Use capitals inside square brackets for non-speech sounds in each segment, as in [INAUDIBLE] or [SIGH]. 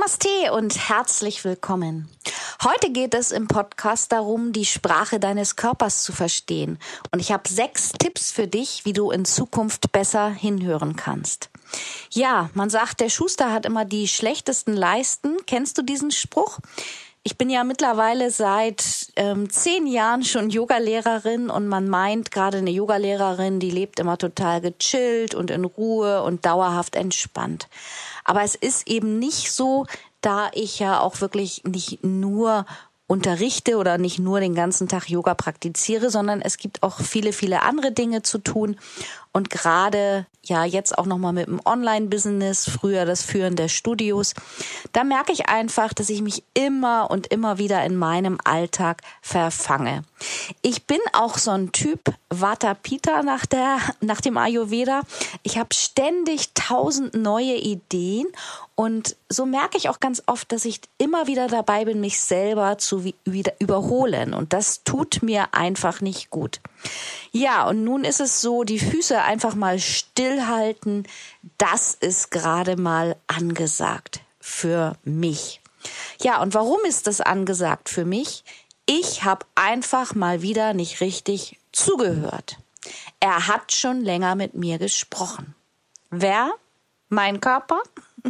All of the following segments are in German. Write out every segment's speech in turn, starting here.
Namaste und herzlich willkommen. Heute geht es im Podcast darum, die Sprache deines Körpers zu verstehen. Und ich habe sechs Tipps für dich, wie du in Zukunft besser hinhören kannst. Ja, man sagt, der Schuster hat immer die schlechtesten Leisten. Kennst du diesen Spruch? Ich bin ja mittlerweile seit ähm, zehn Jahren schon Yogalehrerin und man meint, gerade eine Yogalehrerin, die lebt immer total gechillt und in Ruhe und dauerhaft entspannt. Aber es ist eben nicht so, da ich ja auch wirklich nicht nur unterrichte oder nicht nur den ganzen Tag Yoga praktiziere, sondern es gibt auch viele, viele andere Dinge zu tun. Und gerade ja jetzt auch nochmal mit dem Online-Business, früher das Führen der Studios, da merke ich einfach, dass ich mich immer und immer wieder in meinem Alltag verfange. Ich bin auch so ein Typ Vata Pita nach der, nach dem Ayurveda. Ich habe ständig tausend neue Ideen und so merke ich auch ganz oft, dass ich immer wieder dabei bin, mich selber zu wieder überholen. Und das tut mir einfach nicht gut. Ja, und nun ist es so, die Füße einfach mal stillhalten. Das ist gerade mal angesagt für mich. Ja, und warum ist das angesagt für mich? Ich habe einfach mal wieder nicht richtig zugehört. Er hat schon länger mit mir gesprochen. Wer? Mein Körper?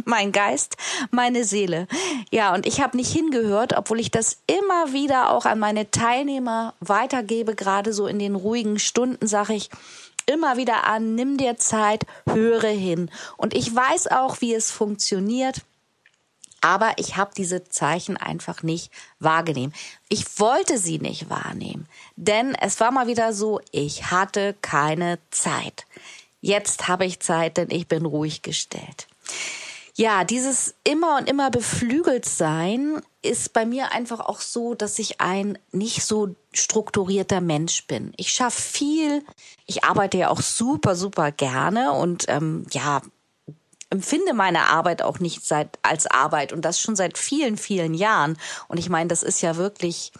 Mein Geist, meine Seele. Ja, und ich habe nicht hingehört, obwohl ich das immer wieder auch an meine Teilnehmer weitergebe, gerade so in den ruhigen Stunden sage ich immer wieder an, nimm dir Zeit, höre hin. Und ich weiß auch, wie es funktioniert. Aber ich habe diese Zeichen einfach nicht wahrgenommen. Ich wollte sie nicht wahrnehmen, denn es war mal wieder so, ich hatte keine Zeit. Jetzt habe ich Zeit, denn ich bin ruhig gestellt. Ja, dieses immer und immer beflügelt sein ist bei mir einfach auch so, dass ich ein nicht so strukturierter Mensch bin. Ich schaffe viel, ich arbeite ja auch super, super gerne und ähm, ja, empfinde meine Arbeit auch nicht seit als Arbeit und das schon seit vielen, vielen Jahren. Und ich meine, das ist ja wirklich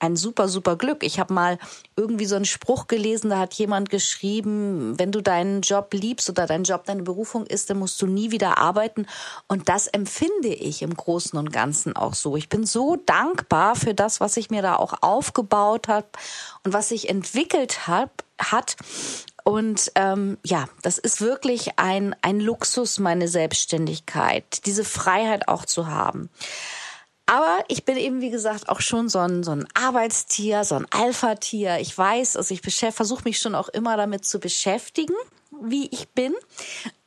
ein super, super Glück. Ich habe mal irgendwie so einen Spruch gelesen, da hat jemand geschrieben, wenn du deinen Job liebst oder dein Job deine Berufung ist, dann musst du nie wieder arbeiten. Und das empfinde ich im Großen und Ganzen auch so. Ich bin so dankbar für das, was ich mir da auch aufgebaut habe und was sich entwickelt hab, hat. Und ähm, ja, das ist wirklich ein, ein Luxus, meine Selbstständigkeit, diese Freiheit auch zu haben. Aber ich bin eben, wie gesagt, auch schon so ein, so ein Arbeitstier, so ein Alpha-Tier. Ich weiß, also ich versuche mich schon auch immer damit zu beschäftigen, wie ich bin.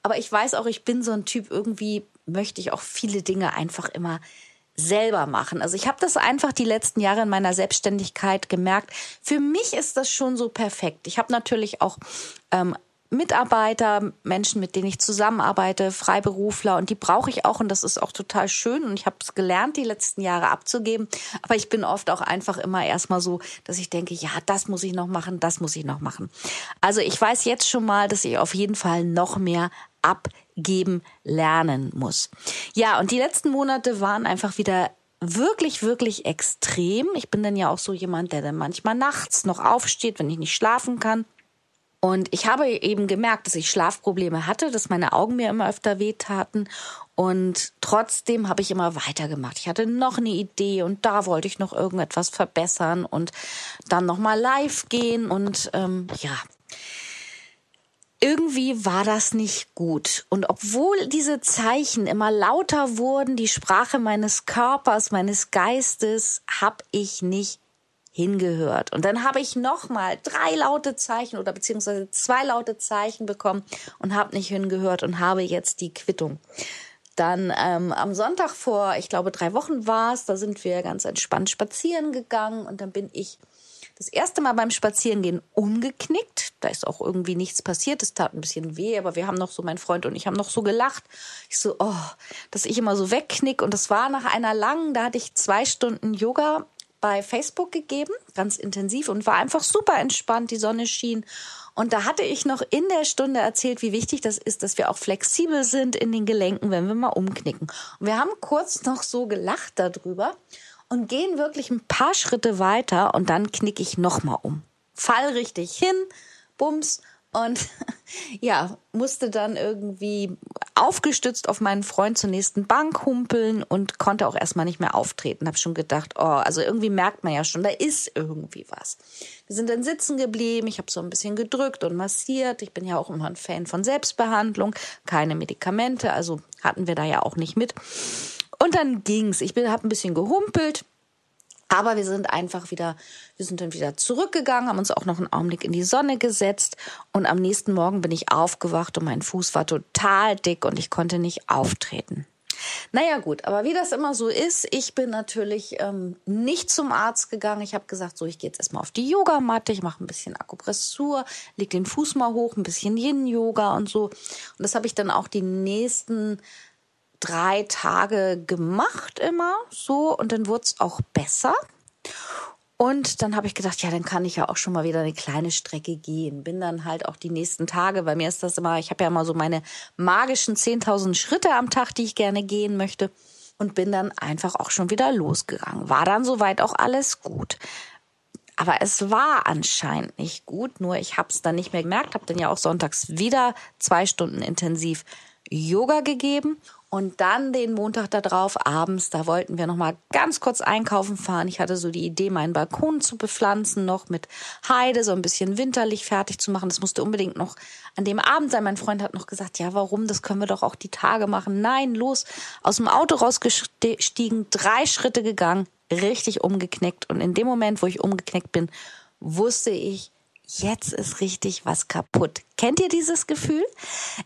Aber ich weiß auch, ich bin so ein Typ, irgendwie möchte ich auch viele Dinge einfach immer selber machen. Also ich habe das einfach die letzten Jahre in meiner Selbstständigkeit gemerkt. Für mich ist das schon so perfekt. Ich habe natürlich auch ähm, Mitarbeiter, Menschen, mit denen ich zusammenarbeite, Freiberufler und die brauche ich auch und das ist auch total schön und ich habe es gelernt, die letzten Jahre abzugeben. Aber ich bin oft auch einfach immer erstmal so, dass ich denke, ja, das muss ich noch machen, das muss ich noch machen. Also ich weiß jetzt schon mal, dass ich auf jeden Fall noch mehr abgeben lernen muss. Ja, und die letzten Monate waren einfach wieder wirklich, wirklich extrem. Ich bin dann ja auch so jemand, der dann manchmal nachts noch aufsteht, wenn ich nicht schlafen kann und ich habe eben gemerkt, dass ich Schlafprobleme hatte, dass meine Augen mir immer öfter wehtaten. Und trotzdem habe ich immer weitergemacht. Ich hatte noch eine Idee und da wollte ich noch irgendetwas verbessern und dann nochmal live gehen. Und ähm, ja, irgendwie war das nicht gut. Und obwohl diese Zeichen immer lauter wurden, die Sprache meines Körpers, meines Geistes, habe ich nicht hingehört. Und dann habe ich nochmal drei laute Zeichen oder beziehungsweise zwei laute Zeichen bekommen und habe nicht hingehört und habe jetzt die Quittung. Dann ähm, am Sonntag vor, ich glaube, drei Wochen war es, da sind wir ganz entspannt spazieren gegangen und dann bin ich das erste Mal beim Spazierengehen umgeknickt. Da ist auch irgendwie nichts passiert. Es tat ein bisschen weh, aber wir haben noch so, mein Freund und ich haben noch so gelacht. Ich so, oh, dass ich immer so wegknick. Und das war nach einer langen, da hatte ich zwei Stunden Yoga bei Facebook gegeben, ganz intensiv und war einfach super entspannt. Die Sonne schien. Und da hatte ich noch in der Stunde erzählt, wie wichtig das ist, dass wir auch flexibel sind in den Gelenken, wenn wir mal umknicken. Und wir haben kurz noch so gelacht darüber und gehen wirklich ein paar Schritte weiter und dann knicke ich nochmal um. Fall richtig hin, bums und [LAUGHS] ja, musste dann irgendwie aufgestützt auf meinen Freund zur nächsten Bank humpeln und konnte auch erstmal nicht mehr auftreten. Hab schon gedacht, oh, also irgendwie merkt man ja schon, da ist irgendwie was. Wir sind dann sitzen geblieben, ich habe so ein bisschen gedrückt und massiert. Ich bin ja auch immer ein Fan von Selbstbehandlung, keine Medikamente, also hatten wir da ja auch nicht mit. Und dann ging's. Ich habe ein bisschen gehumpelt. Aber wir sind einfach wieder, wir sind dann wieder zurückgegangen, haben uns auch noch einen Augenblick in die Sonne gesetzt und am nächsten Morgen bin ich aufgewacht und mein Fuß war total dick und ich konnte nicht auftreten. Naja gut, aber wie das immer so ist, ich bin natürlich ähm, nicht zum Arzt gegangen. Ich habe gesagt, so, ich gehe jetzt erstmal auf die Yogamatte, ich mache ein bisschen Akupressur, leg den Fuß mal hoch, ein bisschen Yin-Yoga und so. Und das habe ich dann auch die nächsten drei Tage gemacht immer so und dann wurde es auch besser. Und dann habe ich gedacht, ja, dann kann ich ja auch schon mal wieder eine kleine Strecke gehen. Bin dann halt auch die nächsten Tage, bei mir ist das immer, ich habe ja immer so meine magischen 10.000 Schritte am Tag, die ich gerne gehen möchte. Und bin dann einfach auch schon wieder losgegangen. War dann soweit auch alles gut. Aber es war anscheinend nicht gut, nur ich habe es dann nicht mehr gemerkt, habe dann ja auch sonntags wieder zwei Stunden intensiv Yoga gegeben und dann den Montag darauf abends, da wollten wir noch mal ganz kurz einkaufen fahren. Ich hatte so die Idee, meinen Balkon zu bepflanzen, noch mit Heide, so ein bisschen winterlich fertig zu machen. Das musste unbedingt noch an dem Abend sein. Mein Freund hat noch gesagt, ja, warum? Das können wir doch auch die Tage machen. Nein, los. Aus dem Auto rausgestiegen, drei Schritte gegangen, richtig umgeknickt. Und in dem Moment, wo ich umgeknickt bin, wusste ich, jetzt ist richtig was kaputt. Kennt ihr dieses Gefühl?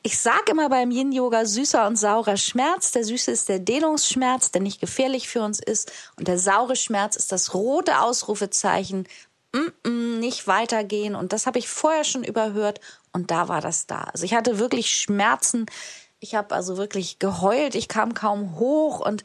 Ich sag immer beim Yin Yoga süßer und saurer Schmerz. Der süße ist der Dehnungsschmerz, der nicht gefährlich für uns ist. Und der saure Schmerz ist das rote Ausrufezeichen. Mm -mm, nicht weitergehen. Und das habe ich vorher schon überhört. Und da war das da. Also ich hatte wirklich Schmerzen. Ich habe also wirklich geheult. Ich kam kaum hoch und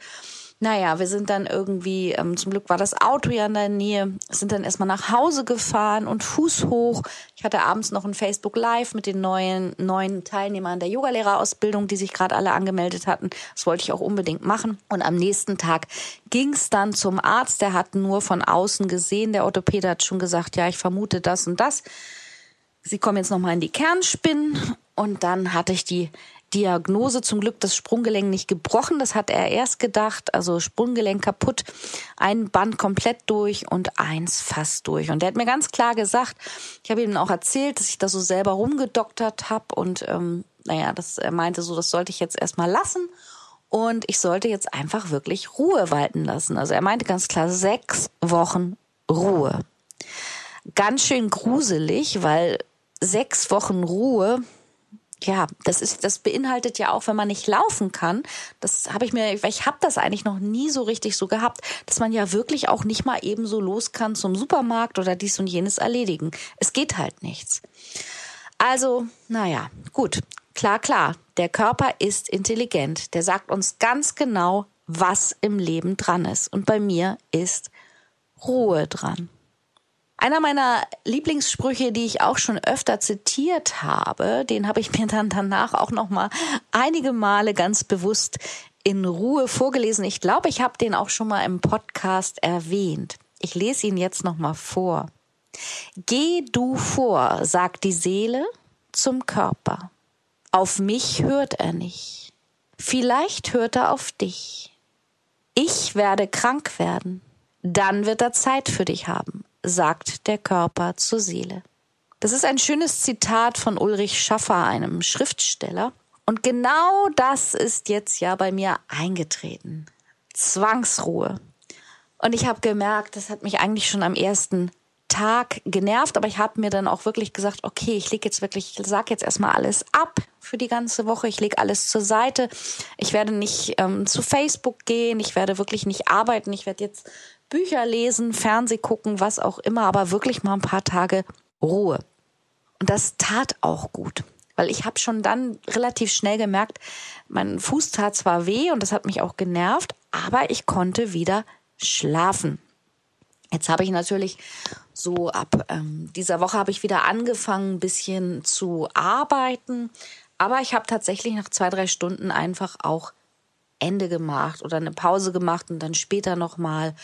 naja, wir sind dann irgendwie, ähm, zum Glück war das Auto ja in der Nähe, sind dann erstmal nach Hause gefahren und Fuß hoch. Ich hatte abends noch ein Facebook Live mit den neuen, neuen Teilnehmern der Yogalehrerausbildung, die sich gerade alle angemeldet hatten. Das wollte ich auch unbedingt machen. Und am nächsten Tag ging's dann zum Arzt. Der hat nur von außen gesehen. Der Orthopäde hat schon gesagt, ja, ich vermute das und das. Sie kommen jetzt nochmal in die Kernspinnen. Und dann hatte ich die Diagnose zum Glück das Sprunggelenk nicht gebrochen. Das hat er erst gedacht. Also Sprunggelenk kaputt, ein Band komplett durch und eins fast durch. Und er hat mir ganz klar gesagt, ich habe ihm auch erzählt, dass ich da so selber rumgedoktert habe und ähm, naja, das er meinte so, das sollte ich jetzt erstmal lassen. Und ich sollte jetzt einfach wirklich Ruhe walten lassen. Also er meinte ganz klar, sechs Wochen Ruhe. Ganz schön gruselig, weil sechs Wochen Ruhe, ja, das ist, das beinhaltet ja auch, wenn man nicht laufen kann. Das habe ich mir, ich habe das eigentlich noch nie so richtig so gehabt, dass man ja wirklich auch nicht mal eben so los kann zum Supermarkt oder dies und jenes erledigen. Es geht halt nichts. Also, naja, gut, klar, klar. Der Körper ist intelligent. Der sagt uns ganz genau, was im Leben dran ist. Und bei mir ist Ruhe dran. Einer meiner Lieblingssprüche, die ich auch schon öfter zitiert habe, den habe ich mir dann danach auch noch mal einige Male ganz bewusst in Ruhe vorgelesen. Ich glaube, ich habe den auch schon mal im Podcast erwähnt. Ich lese ihn jetzt noch mal vor. Geh du vor, sagt die Seele zum Körper. Auf mich hört er nicht. Vielleicht hört er auf dich. Ich werde krank werden. Dann wird er Zeit für dich haben sagt der Körper zur Seele. Das ist ein schönes Zitat von Ulrich Schaffer, einem Schriftsteller. Und genau das ist jetzt ja bei mir eingetreten. Zwangsruhe. Und ich habe gemerkt, das hat mich eigentlich schon am ersten Tag genervt, aber ich habe mir dann auch wirklich gesagt, okay, ich lege jetzt wirklich, ich sag jetzt erstmal alles ab für die ganze Woche. Ich lege alles zur Seite. Ich werde nicht ähm, zu Facebook gehen, ich werde wirklich nicht arbeiten, ich werde jetzt Bücher lesen, Fernseh gucken, was auch immer, aber wirklich mal ein paar Tage Ruhe. Und das tat auch gut. Weil ich habe schon dann relativ schnell gemerkt, mein Fuß tat zwar weh und das hat mich auch genervt, aber ich konnte wieder schlafen. Jetzt habe ich natürlich so ab ähm, dieser Woche habe ich wieder angefangen, ein bisschen zu arbeiten. Aber ich habe tatsächlich nach zwei, drei Stunden einfach auch Ende gemacht oder eine Pause gemacht und dann später nochmal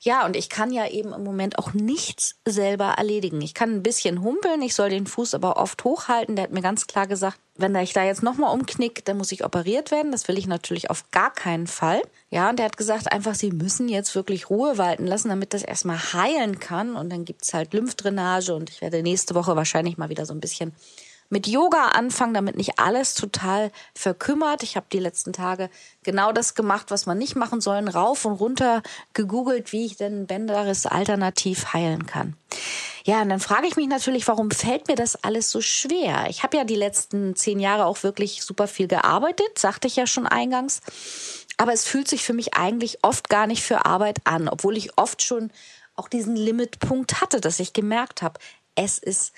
ja, und ich kann ja eben im Moment auch nichts selber erledigen. Ich kann ein bisschen humpeln, ich soll den Fuß aber oft hochhalten. Der hat mir ganz klar gesagt, wenn ich da jetzt nochmal umknick, dann muss ich operiert werden. Das will ich natürlich auf gar keinen Fall. Ja, und der hat gesagt, einfach, sie müssen jetzt wirklich Ruhe walten lassen, damit das erstmal heilen kann. Und dann gibt's halt Lymphdrainage und ich werde nächste Woche wahrscheinlich mal wieder so ein bisschen mit Yoga anfangen, damit nicht alles total verkümmert. Ich habe die letzten Tage genau das gemacht, was man nicht machen soll, rauf und runter gegoogelt, wie ich denn Bänderes alternativ heilen kann. Ja, und dann frage ich mich natürlich, warum fällt mir das alles so schwer? Ich habe ja die letzten zehn Jahre auch wirklich super viel gearbeitet, sagte ich ja schon eingangs. Aber es fühlt sich für mich eigentlich oft gar nicht für Arbeit an, obwohl ich oft schon auch diesen Limitpunkt hatte, dass ich gemerkt habe, es ist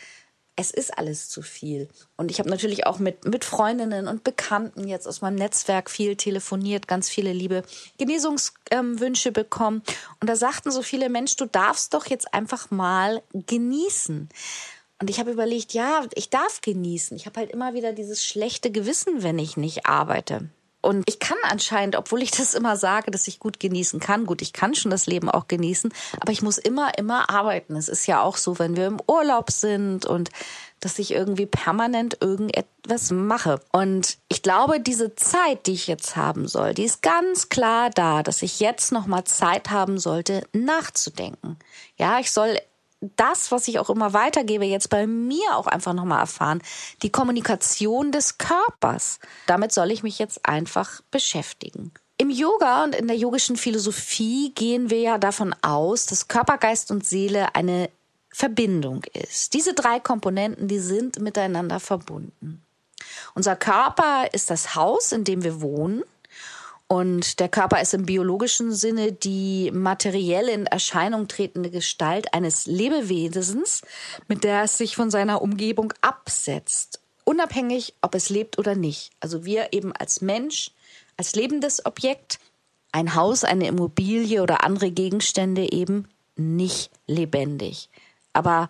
es ist alles zu viel. Und ich habe natürlich auch mit, mit Freundinnen und Bekannten jetzt aus meinem Netzwerk viel telefoniert, ganz viele liebe Genesungswünsche ähm, bekommen. Und da sagten so viele Mensch, du darfst doch jetzt einfach mal genießen. Und ich habe überlegt, ja, ich darf genießen. Ich habe halt immer wieder dieses schlechte Gewissen, wenn ich nicht arbeite. Und ich kann anscheinend, obwohl ich das immer sage, dass ich gut genießen kann, gut, ich kann schon das Leben auch genießen, aber ich muss immer, immer arbeiten. Es ist ja auch so, wenn wir im Urlaub sind und dass ich irgendwie permanent irgendetwas mache. Und ich glaube, diese Zeit, die ich jetzt haben soll, die ist ganz klar da, dass ich jetzt nochmal Zeit haben sollte, nachzudenken. Ja, ich soll das, was ich auch immer weitergebe, jetzt bei mir auch einfach nochmal erfahren. Die Kommunikation des Körpers. Damit soll ich mich jetzt einfach beschäftigen. Im Yoga und in der yogischen Philosophie gehen wir ja davon aus, dass Körper, Geist und Seele eine Verbindung ist. Diese drei Komponenten, die sind miteinander verbunden. Unser Körper ist das Haus, in dem wir wohnen. Und der Körper ist im biologischen Sinne die materiell in Erscheinung tretende Gestalt eines Lebewesens, mit der es sich von seiner Umgebung absetzt. Unabhängig, ob es lebt oder nicht. Also wir eben als Mensch, als lebendes Objekt, ein Haus, eine Immobilie oder andere Gegenstände eben nicht lebendig. Aber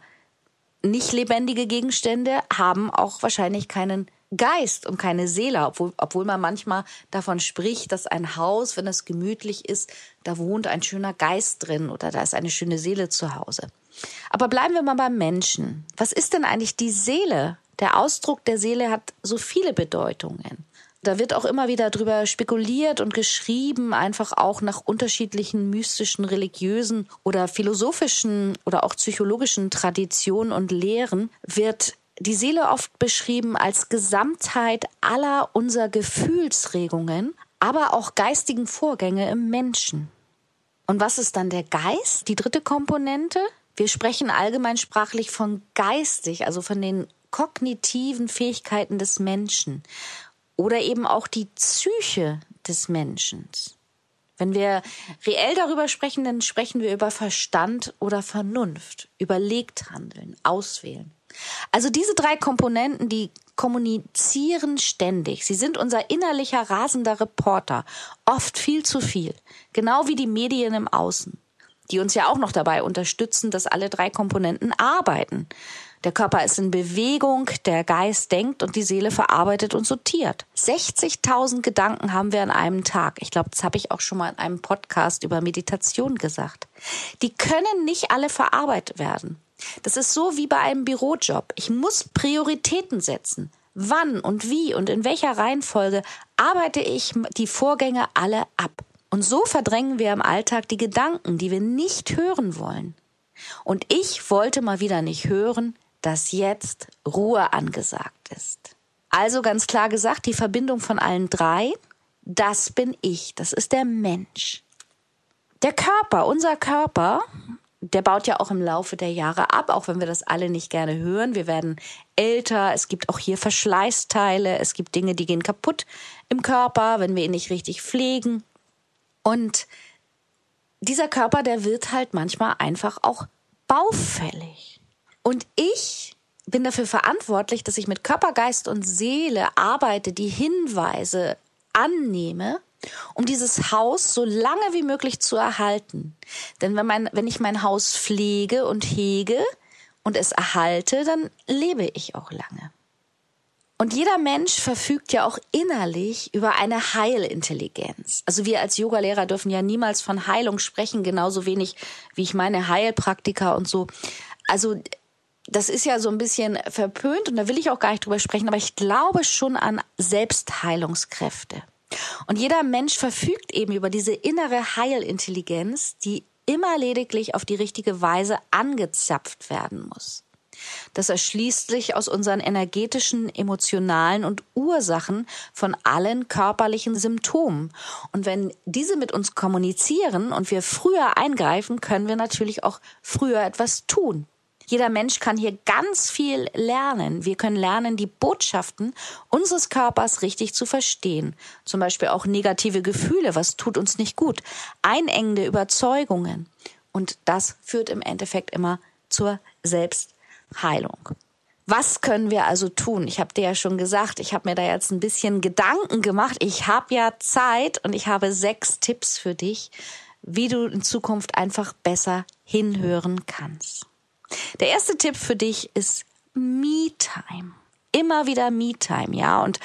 nicht lebendige Gegenstände haben auch wahrscheinlich keinen Geist und keine Seele, obwohl, obwohl man manchmal davon spricht, dass ein Haus, wenn es gemütlich ist, da wohnt ein schöner Geist drin oder da ist eine schöne Seele zu Hause. Aber bleiben wir mal beim Menschen. Was ist denn eigentlich die Seele? Der Ausdruck der Seele hat so viele Bedeutungen. Da wird auch immer wieder drüber spekuliert und geschrieben, einfach auch nach unterschiedlichen mystischen, religiösen oder philosophischen oder auch psychologischen Traditionen und Lehren wird die Seele oft beschrieben als Gesamtheit aller unserer Gefühlsregungen, aber auch geistigen Vorgänge im Menschen. Und was ist dann der Geist, die dritte Komponente? Wir sprechen allgemeinsprachlich von geistig, also von den kognitiven Fähigkeiten des Menschen oder eben auch die Psyche des Menschen. Wenn wir reell darüber sprechen, dann sprechen wir über Verstand oder Vernunft, überlegt handeln, auswählen. Also diese drei Komponenten, die kommunizieren ständig. Sie sind unser innerlicher rasender Reporter, oft viel zu viel, genau wie die Medien im Außen, die uns ja auch noch dabei unterstützen, dass alle drei Komponenten arbeiten. Der Körper ist in Bewegung, der Geist denkt und die Seele verarbeitet und sortiert. 60.000 Gedanken haben wir an einem Tag. Ich glaube, das habe ich auch schon mal in einem Podcast über Meditation gesagt. Die können nicht alle verarbeitet werden. Das ist so wie bei einem Bürojob. Ich muss Prioritäten setzen. Wann und wie und in welcher Reihenfolge arbeite ich die Vorgänge alle ab. Und so verdrängen wir im Alltag die Gedanken, die wir nicht hören wollen. Und ich wollte mal wieder nicht hören, dass jetzt Ruhe angesagt ist. Also ganz klar gesagt, die Verbindung von allen drei, das bin ich, das ist der Mensch. Der Körper, unser Körper, der baut ja auch im Laufe der Jahre ab, auch wenn wir das alle nicht gerne hören. Wir werden älter, es gibt auch hier Verschleißteile, es gibt Dinge, die gehen kaputt im Körper, wenn wir ihn nicht richtig pflegen. Und dieser Körper, der wird halt manchmal einfach auch baufällig. Und ich bin dafür verantwortlich, dass ich mit Körper, Geist und Seele arbeite, die Hinweise annehme um dieses Haus so lange wie möglich zu erhalten. Denn wenn, mein, wenn ich mein Haus pflege und hege und es erhalte, dann lebe ich auch lange. Und jeder Mensch verfügt ja auch innerlich über eine Heilintelligenz. Also wir als Yogalehrer dürfen ja niemals von Heilung sprechen, genauso wenig wie ich meine Heilpraktiker und so. Also das ist ja so ein bisschen verpönt und da will ich auch gar nicht drüber sprechen, aber ich glaube schon an Selbstheilungskräfte. Und jeder Mensch verfügt eben über diese innere Heilintelligenz, die immer lediglich auf die richtige Weise angezapft werden muss. Das erschließt sich aus unseren energetischen, emotionalen und Ursachen von allen körperlichen Symptomen. Und wenn diese mit uns kommunizieren und wir früher eingreifen, können wir natürlich auch früher etwas tun. Jeder Mensch kann hier ganz viel lernen. Wir können lernen, die Botschaften unseres Körpers richtig zu verstehen. Zum Beispiel auch negative Gefühle, was tut uns nicht gut, einengende Überzeugungen. Und das führt im Endeffekt immer zur Selbstheilung. Was können wir also tun? Ich habe dir ja schon gesagt, ich habe mir da jetzt ein bisschen Gedanken gemacht. Ich habe ja Zeit und ich habe sechs Tipps für dich, wie du in Zukunft einfach besser hinhören kannst. Der erste Tipp für dich ist Me-Time. Immer wieder Me-Time, ja. Und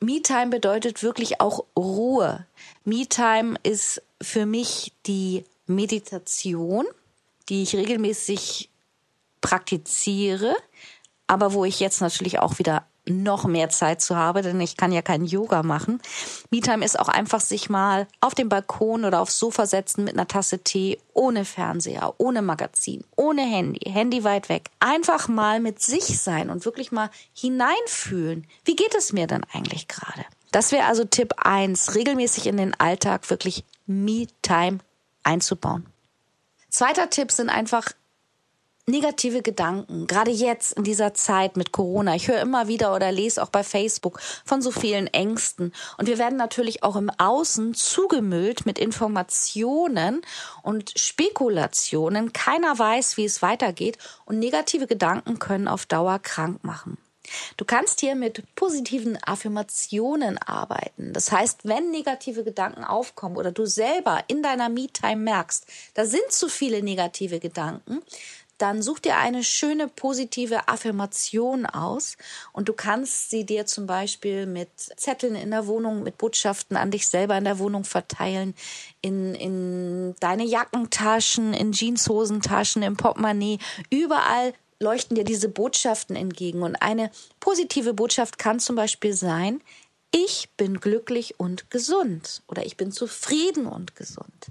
Me-Time bedeutet wirklich auch Ruhe. Me-Time ist für mich die Meditation, die ich regelmäßig praktiziere, aber wo ich jetzt natürlich auch wieder noch mehr Zeit zu habe, denn ich kann ja kein Yoga machen. Me-Time ist auch einfach sich mal auf den Balkon oder aufs Sofa setzen mit einer Tasse Tee, ohne Fernseher, ohne Magazin, ohne Handy, Handy weit weg. Einfach mal mit sich sein und wirklich mal hineinfühlen. Wie geht es mir denn eigentlich gerade? Das wäre also Tipp eins: regelmäßig in den Alltag wirklich Me-Time einzubauen. Zweiter Tipp sind einfach negative Gedanken, gerade jetzt in dieser Zeit mit Corona. Ich höre immer wieder oder lese auch bei Facebook von so vielen Ängsten. Und wir werden natürlich auch im Außen zugemüllt mit Informationen und Spekulationen. Keiner weiß, wie es weitergeht. Und negative Gedanken können auf Dauer krank machen. Du kannst hier mit positiven Affirmationen arbeiten. Das heißt, wenn negative Gedanken aufkommen oder du selber in deiner Me-Time merkst, da sind zu viele negative Gedanken, dann such dir eine schöne positive Affirmation aus und du kannst sie dir zum Beispiel mit Zetteln in der Wohnung, mit Botschaften an dich selber in der Wohnung verteilen, in, in deine Jackentaschen, in Jeanshosentaschen, im Portemonnaie, überall leuchten dir diese Botschaften entgegen. Und eine positive Botschaft kann zum Beispiel sein, ich bin glücklich und gesund oder ich bin zufrieden und gesund.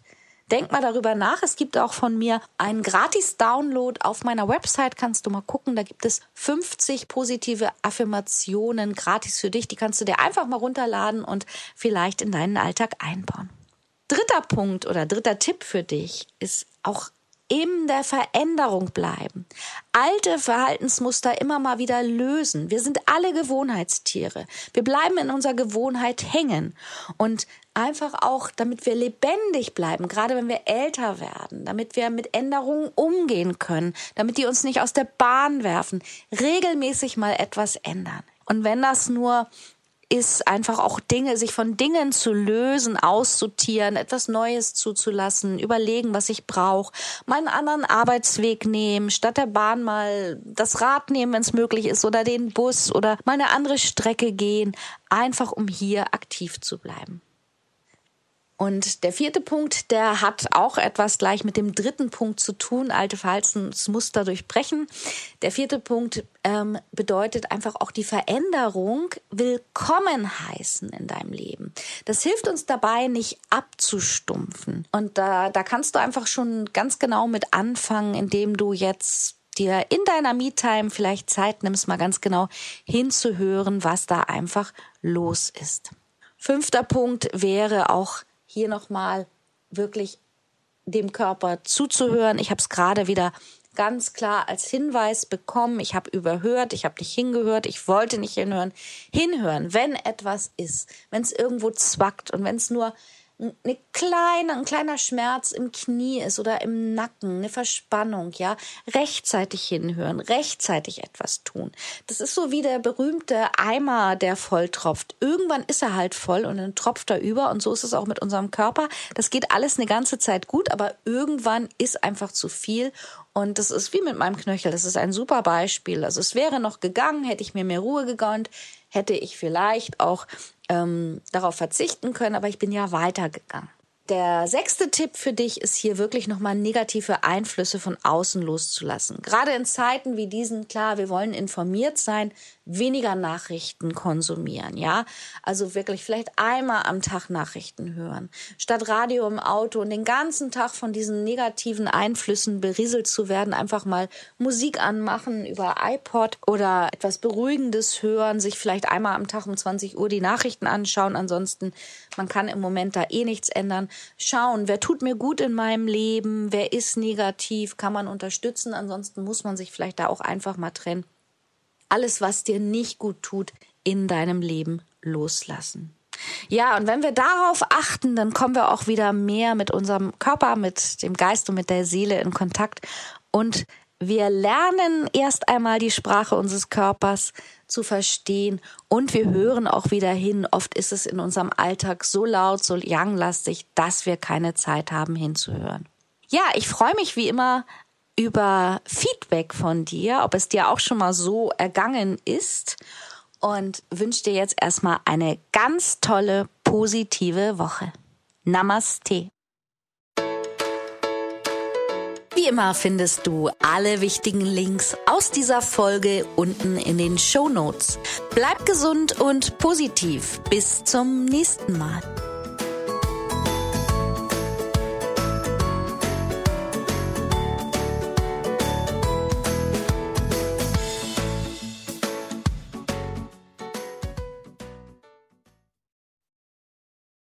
Denk mal darüber nach. Es gibt auch von mir einen Gratis-Download auf meiner Website. Kannst du mal gucken. Da gibt es 50 positive Affirmationen gratis für dich. Die kannst du dir einfach mal runterladen und vielleicht in deinen Alltag einbauen. Dritter Punkt oder dritter Tipp für dich ist auch in der Veränderung bleiben. Alte Verhaltensmuster immer mal wieder lösen. Wir sind alle Gewohnheitstiere. Wir bleiben in unserer Gewohnheit hängen. Und einfach auch, damit wir lebendig bleiben, gerade wenn wir älter werden, damit wir mit Änderungen umgehen können, damit die uns nicht aus der Bahn werfen, regelmäßig mal etwas ändern. Und wenn das nur ist einfach auch Dinge, sich von Dingen zu lösen, aussortieren, etwas Neues zuzulassen, überlegen, was ich brauche, mal einen anderen Arbeitsweg nehmen, statt der Bahn mal das Rad nehmen, wenn es möglich ist, oder den Bus oder mal eine andere Strecke gehen, einfach um hier aktiv zu bleiben. Und der vierte Punkt, der hat auch etwas gleich mit dem dritten Punkt zu tun, alte Verhaltensmuster durchbrechen. Der vierte Punkt ähm, bedeutet einfach auch die Veränderung willkommen heißen in deinem Leben. Das hilft uns dabei, nicht abzustumpfen. Und da, da kannst du einfach schon ganz genau mit anfangen, indem du jetzt dir in deiner Me-Time vielleicht Zeit nimmst, mal ganz genau hinzuhören, was da einfach los ist. Fünfter Punkt wäre auch hier nochmal wirklich dem Körper zuzuhören. Ich habe es gerade wieder ganz klar als Hinweis bekommen. Ich habe überhört, ich habe nicht hingehört, ich wollte nicht hinhören. Hinhören, wenn etwas ist, wenn es irgendwo zwackt und wenn es nur eine kleine, ein kleiner Schmerz im Knie ist oder im Nacken, eine Verspannung, ja, rechtzeitig hinhören, rechtzeitig etwas tun. Das ist so wie der berühmte Eimer, der voll tropft. Irgendwann ist er halt voll und dann tropft er über und so ist es auch mit unserem Körper. Das geht alles eine ganze Zeit gut, aber irgendwann ist einfach zu viel und das ist wie mit meinem Knöchel. Das ist ein super Beispiel. Also es wäre noch gegangen, hätte ich mir mehr Ruhe gegönnt, hätte ich vielleicht auch ähm, darauf verzichten können, aber ich bin ja weitergegangen. Der sechste Tipp für dich ist hier wirklich nochmal negative Einflüsse von außen loszulassen. Gerade in Zeiten wie diesen, klar, wir wollen informiert sein, weniger Nachrichten konsumieren, ja? Also wirklich vielleicht einmal am Tag Nachrichten hören, statt Radio im Auto und den ganzen Tag von diesen negativen Einflüssen berieselt zu werden, einfach mal Musik anmachen über iPod oder etwas Beruhigendes hören, sich vielleicht einmal am Tag um 20 Uhr die Nachrichten anschauen. Ansonsten, man kann im Moment da eh nichts ändern. Schauen, wer tut mir gut in meinem Leben, wer ist negativ, kann man unterstützen. Ansonsten muss man sich vielleicht da auch einfach mal trennen alles, was dir nicht gut tut, in deinem Leben loslassen. Ja, und wenn wir darauf achten, dann kommen wir auch wieder mehr mit unserem Körper, mit dem Geist und mit der Seele in Kontakt und wir lernen erst einmal die Sprache unseres Körpers zu verstehen und wir hören auch wieder hin. Oft ist es in unserem Alltag so laut, so younglastig, dass wir keine Zeit haben hinzuhören. Ja, ich freue mich wie immer über Feedback von dir, ob es dir auch schon mal so ergangen ist und wünsche dir jetzt erstmal eine ganz tolle, positive Woche. Namaste. Wie immer findest du alle wichtigen Links aus dieser Folge unten in den Show Notes. Bleib gesund und positiv. Bis zum nächsten Mal.